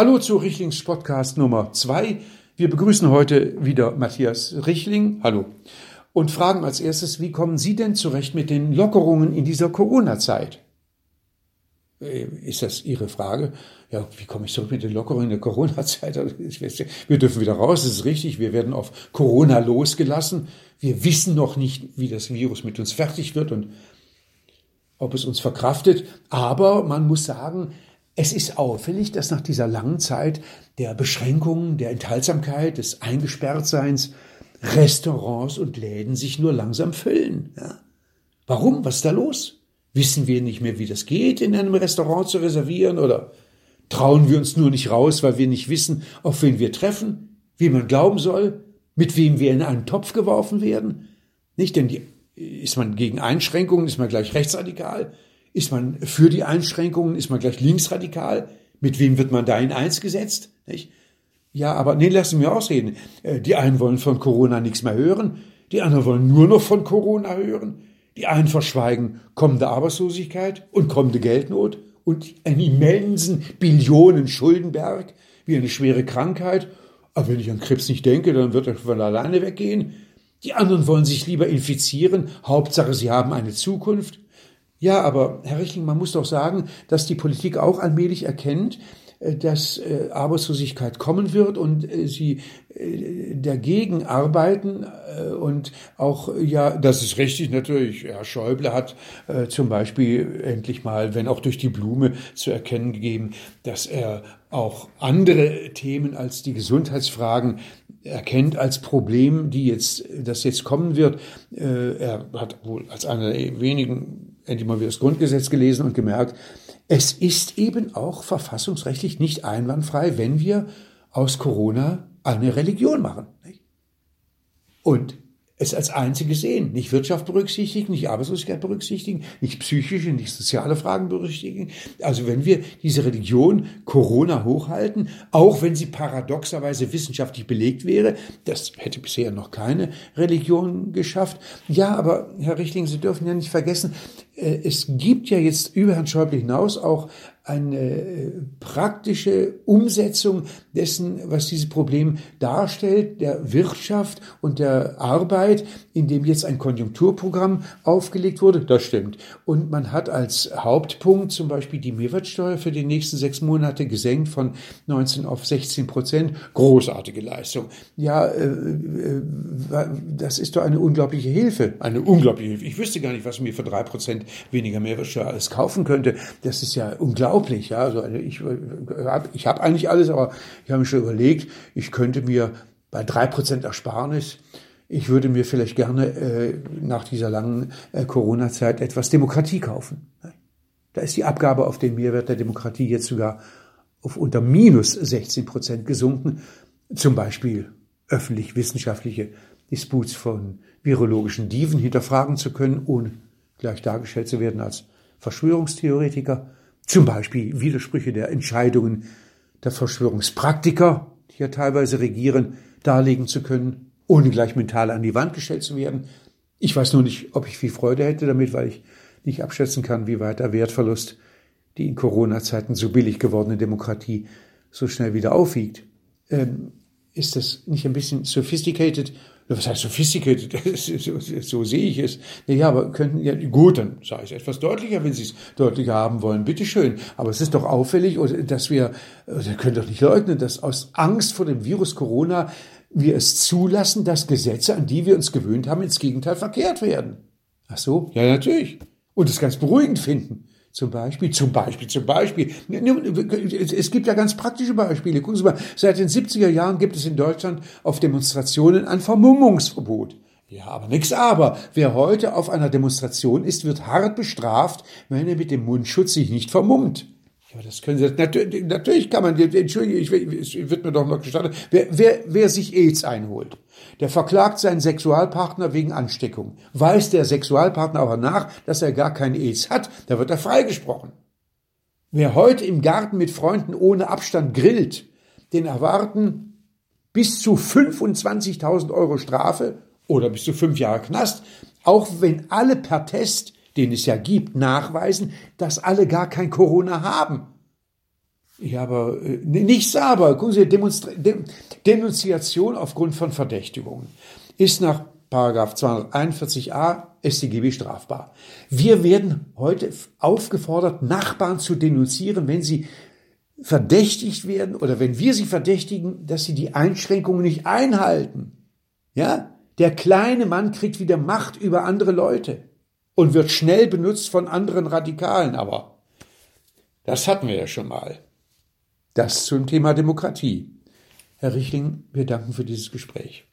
Hallo zu Richlings Podcast Nummer zwei. Wir begrüßen heute wieder Matthias Richling. Hallo. Und fragen als erstes, wie kommen Sie denn zurecht mit den Lockerungen in dieser Corona-Zeit? Äh, ist das Ihre Frage? Ja, wie komme ich zurück mit den Lockerungen in der Corona-Zeit? Also, wir dürfen wieder raus, das ist richtig. Wir werden auf Corona losgelassen. Wir wissen noch nicht, wie das Virus mit uns fertig wird und ob es uns verkraftet. Aber man muss sagen, es ist auffällig, dass nach dieser langen Zeit der Beschränkungen, der Enthaltsamkeit, des Eingesperrtseins Restaurants und Läden sich nur langsam füllen. Ja. Warum? Was ist da los? Wissen wir nicht mehr, wie das geht, in einem Restaurant zu reservieren oder trauen wir uns nur nicht raus, weil wir nicht wissen, auf wen wir treffen, wie man glauben soll, mit wem wir in einen Topf geworfen werden? Nicht, denn die, ist man gegen Einschränkungen, ist man gleich rechtsradikal? Ist man für die Einschränkungen? Ist man gleich linksradikal? Mit wem wird man da in eins gesetzt? Nicht? Ja, aber nee, lassen wir ausreden. Äh, die einen wollen von Corona nichts mehr hören, die anderen wollen nur noch von Corona hören. Die einen verschweigen kommende Arbeitslosigkeit und kommende Geldnot und einen immensen Billionen Schuldenberg wie eine schwere Krankheit. Aber wenn ich an Krebs nicht denke, dann wird er von alleine weggehen. Die anderen wollen sich lieber infizieren. Hauptsache, sie haben eine Zukunft. Ja, aber Herr Richling, man muss doch sagen, dass die Politik auch allmählich erkennt, äh, dass äh, Arbeitslosigkeit kommen wird und äh, sie dagegen arbeiten und auch, ja, das ist richtig natürlich, Herr Schäuble hat zum Beispiel endlich mal, wenn auch durch die Blume, zu erkennen gegeben, dass er auch andere Themen als die Gesundheitsfragen erkennt als Problem, die jetzt, das jetzt kommen wird. Er hat wohl als einer der wenigen endlich mal wieder das Grundgesetz gelesen und gemerkt, es ist eben auch verfassungsrechtlich nicht einwandfrei, wenn wir aus Corona eine Religion machen. Und es als einzige sehen, nicht Wirtschaft berücksichtigen, nicht Arbeitslosigkeit berücksichtigen, nicht psychische, nicht soziale Fragen berücksichtigen. Also wenn wir diese Religion Corona hochhalten, auch wenn sie paradoxerweise wissenschaftlich belegt wäre, das hätte bisher noch keine Religion geschafft. Ja, aber Herr Richtling, Sie dürfen ja nicht vergessen, äh, es gibt ja jetzt über Herrn Schäuble hinaus auch eine äh, praktische Umsetzung dessen, was dieses Problem darstellt, der Wirtschaft und der Arbeit, in dem jetzt ein Konjunkturprogramm aufgelegt wurde. Das stimmt. Und man hat als Hauptpunkt zum Beispiel die Mehrwertsteuer für die nächsten sechs Monate gesenkt von 19 auf 16 Prozent. Großartige Leistung. Ja, äh, äh, das ist doch eine unglaubliche Hilfe. Eine unglaubliche Hilfe. Ich wüsste gar nicht, was mir für drei Prozent weniger Mehrwertsteuer alles kaufen könnte. Das ist ja unglaublich. Ja, also ich habe ich hab eigentlich alles, aber ich habe mir schon überlegt, ich könnte mir bei drei Prozent Ersparnis ich würde mir vielleicht gerne äh, nach dieser langen äh, Corona-Zeit etwas Demokratie kaufen. Da ist die Abgabe auf den Mehrwert der Demokratie jetzt sogar auf unter minus 16 Prozent gesunken. Zum Beispiel öffentlich-wissenschaftliche Disputs von virologischen Diven hinterfragen zu können, ohne gleich dargestellt zu werden als Verschwörungstheoretiker. Zum Beispiel Widersprüche der Entscheidungen der Verschwörungspraktiker, die ja teilweise regieren, darlegen zu können ohne gleich mental an die Wand gestellt zu werden. Ich weiß nur nicht, ob ich viel Freude hätte damit, weil ich nicht abschätzen kann, wie weit der Wertverlust die in Corona-Zeiten so billig gewordene Demokratie so schnell wieder aufwiegt. Ähm, ist das nicht ein bisschen sophisticated? Was heißt sophisticated? so, so sehe ich es. Ja, aber könnten ja, gut, dann sage ich es etwas deutlicher, wenn Sie es deutlicher haben wollen. Bitteschön. Aber es ist doch auffällig, dass wir, Sie können doch nicht leugnen, dass aus Angst vor dem Virus Corona wir es zulassen, dass Gesetze, an die wir uns gewöhnt haben, ins Gegenteil verkehrt werden. Ach so? Ja, natürlich. Und es ganz beruhigend finden. Zum Beispiel, zum Beispiel, zum Beispiel. Es gibt ja ganz praktische Beispiele. Gucken Sie mal, seit den 70er Jahren gibt es in Deutschland auf Demonstrationen ein Vermummungsverbot. Ja, aber nix aber. Wer heute auf einer Demonstration ist, wird hart bestraft, wenn er mit dem Mundschutz sich nicht vermummt. Ja, das können Sie, natürlich, natürlich kann man, entschuldige, ich, es wird mir doch noch gestattet, wer, wer, wer sich AIDS einholt, der verklagt seinen Sexualpartner wegen Ansteckung. Weiß der Sexualpartner aber nach, dass er gar kein AIDS hat, da wird er freigesprochen. Wer heute im Garten mit Freunden ohne Abstand grillt, den erwarten bis zu 25.000 Euro Strafe oder bis zu fünf Jahre Knast, auch wenn alle per Test den es ja gibt, nachweisen, dass alle gar kein Corona haben. Ja, aber äh, nichts aber. Gucken Sie, Demonstra Dem Denunziation aufgrund von Verdächtigungen ist nach Paragraph 241a StGB strafbar. Wir werden heute aufgefordert, Nachbarn zu denunzieren, wenn sie verdächtigt werden oder wenn wir sie verdächtigen, dass sie die Einschränkungen nicht einhalten. Ja? Der kleine Mann kriegt wieder Macht über andere Leute und wird schnell benutzt von anderen Radikalen, aber das hatten wir ja schon mal. Das zum Thema Demokratie. Herr Richling, wir danken für dieses Gespräch.